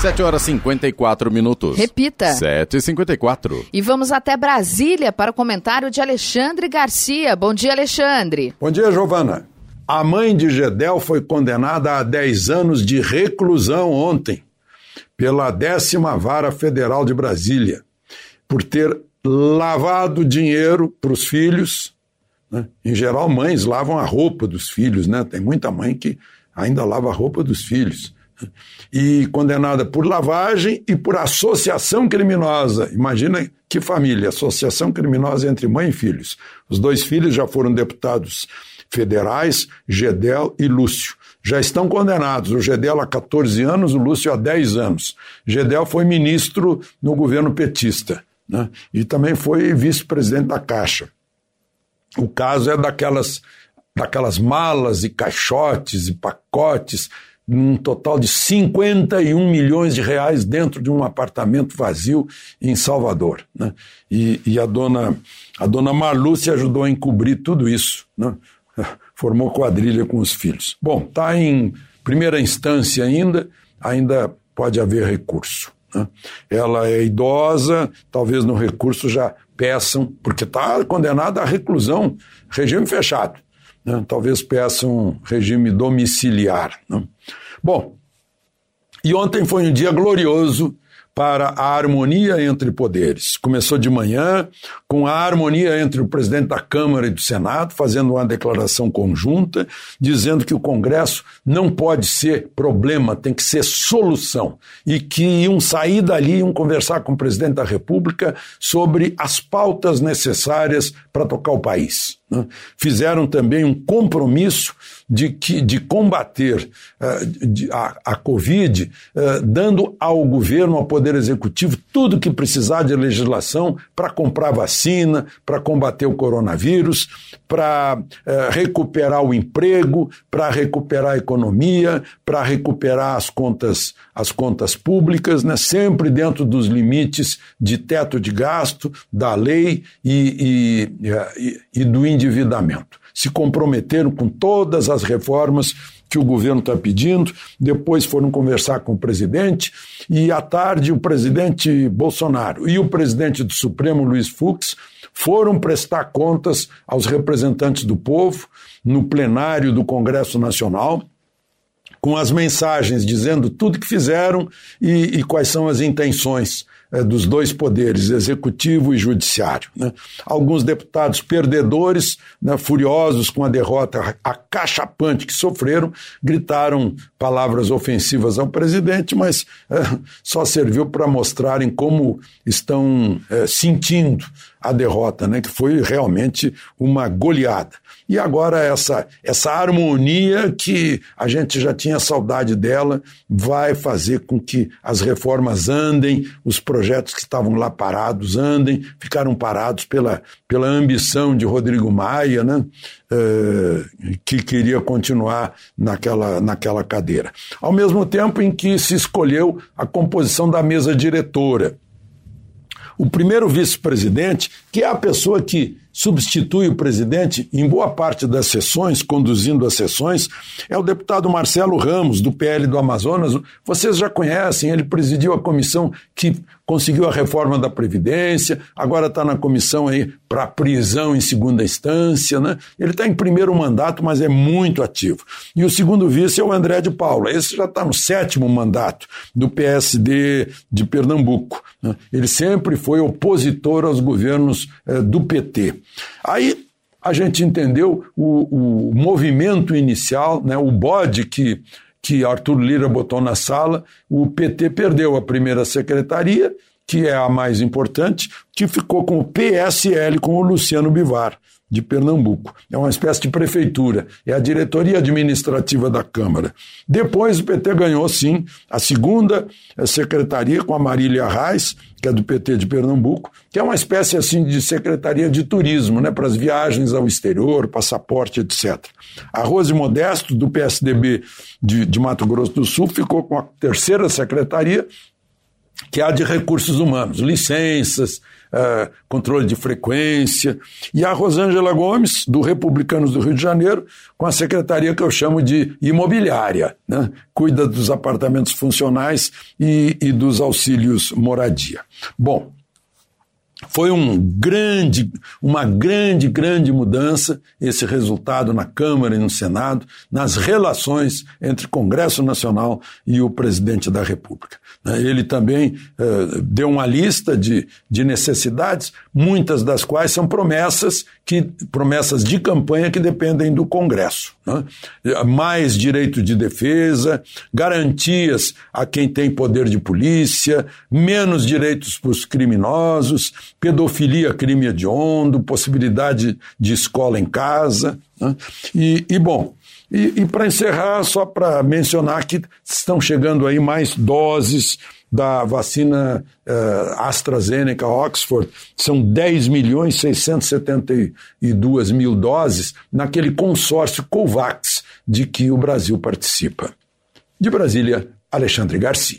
7 horas 54 minutos. Repita. 7 e 54 E vamos até Brasília para o comentário de Alexandre Garcia. Bom dia, Alexandre. Bom dia, Giovana. A mãe de Gedel foi condenada a 10 anos de reclusão ontem pela décima vara federal de Brasília por ter lavado dinheiro para os filhos. Né? Em geral, mães lavam a roupa dos filhos, né? Tem muita mãe que ainda lava a roupa dos filhos. E condenada por lavagem e por associação criminosa. Imagina que família, associação criminosa entre mãe e filhos. Os dois filhos já foram deputados federais, Gedel e Lúcio. Já estão condenados. O Gedel há 14 anos, o Lúcio há 10 anos. Gedel foi ministro no governo petista né? e também foi vice-presidente da Caixa. O caso é daquelas, daquelas malas e caixotes e pacotes, um total de 51 milhões de reais dentro de um apartamento vazio em Salvador. Né? E, e a, dona, a dona Marlúcia ajudou a encobrir tudo isso. Né? Formou quadrilha com os filhos. Bom, está em primeira instância ainda, ainda pode haver recurso. Né? Ela é idosa, talvez no recurso já peçam, porque está condenada à reclusão, regime fechado. Né? Talvez peçam regime domiciliar. Né? Bom, e ontem foi um dia glorioso para a harmonia entre poderes. Começou de manhã com a harmonia entre o presidente da Câmara e do Senado, fazendo uma declaração conjunta, dizendo que o Congresso não pode ser problema, tem que ser solução. E que iam sair dali, iam conversar com o presidente da República sobre as pautas necessárias para tocar o país. Né? Fizeram também um compromisso de, que, de combater de, a, a Covid, uh, dando ao governo, ao Poder Executivo, tudo que precisar de legislação para comprar vacina, para combater o coronavírus, para uh, recuperar o emprego, para recuperar a economia, para recuperar as contas, as contas públicas, né? sempre dentro dos limites de teto de gasto, da lei e, e, e, e do endividamento. Se comprometeram com todas as reformas que o governo está pedindo, depois foram conversar com o presidente, e à tarde o presidente Bolsonaro e o presidente do Supremo, Luiz Fux, foram prestar contas aos representantes do povo no plenário do Congresso Nacional, com as mensagens dizendo tudo que fizeram e, e quais são as intenções dos dois poderes, executivo e judiciário. Né? Alguns deputados perdedores, né, furiosos com a derrota acachapante que sofreram, gritaram palavras ofensivas ao presidente, mas é, só serviu para mostrarem como estão é, sentindo a derrota, né, que foi realmente uma goleada. E agora essa, essa harmonia que a gente já tinha saudade dela vai fazer com que as reformas andem, os projetos que estavam lá parados andem, ficaram parados pela, pela ambição de Rodrigo Maia, né, uh, que queria continuar naquela, naquela cadeira. Ao mesmo tempo em que se escolheu a composição da mesa diretora o primeiro vice-presidente, que é a pessoa que substitui o presidente em boa parte das sessões, conduzindo as sessões, é o deputado Marcelo Ramos, do PL do Amazonas. Vocês já conhecem, ele presidiu a comissão que conseguiu a reforma da Previdência, agora está na comissão aí para prisão em segunda instância, né? Ele está em primeiro mandato, mas é muito ativo. E o segundo vice é o André de Paula. Esse já está no sétimo mandato do PSD de Pernambuco. Né? Ele sempre foi opositor aos governos eh, do PT. Aí a gente entendeu o, o movimento inicial, né, o bode que, que Arthur Lira botou na sala, o PT perdeu a primeira secretaria, que é a mais importante, que ficou com o PSL, com o Luciano Bivar de Pernambuco. É uma espécie de prefeitura, é a diretoria administrativa da Câmara. Depois o PT ganhou, sim, a segunda secretaria com a Marília Reis, que é do PT de Pernambuco, que é uma espécie assim de secretaria de turismo, né, para as viagens ao exterior, passaporte, etc. A Rose Modesto, do PSDB de, de Mato Grosso do Sul, ficou com a terceira secretaria, que é a de recursos humanos, licenças, uh, controle de frequência, e a Rosângela Gomes, do Republicanos do Rio de Janeiro, com a secretaria que eu chamo de imobiliária, né? cuida dos apartamentos funcionais e, e dos auxílios moradia. Bom, foi um grande, uma grande, grande mudança esse resultado na Câmara e no Senado, nas relações entre Congresso Nacional e o presidente da República. Né? Ele também uh, deu uma lista de, de necessidades, muitas das quais são promessas que promessas de campanha que dependem do Congresso. Né? Mais direito de defesa, garantias a quem tem poder de polícia, menos direitos para os criminosos, pedofilia crime hediondo, possibilidade de escola em casa. Né? E, e, bom, e, e para encerrar, só para mencionar que estão chegando aí mais doses da vacina uh, AstraZeneca Oxford, são 10 milhões 672 mil doses naquele consórcio COVAX de que o Brasil participa. De Brasília, Alexandre Garcia.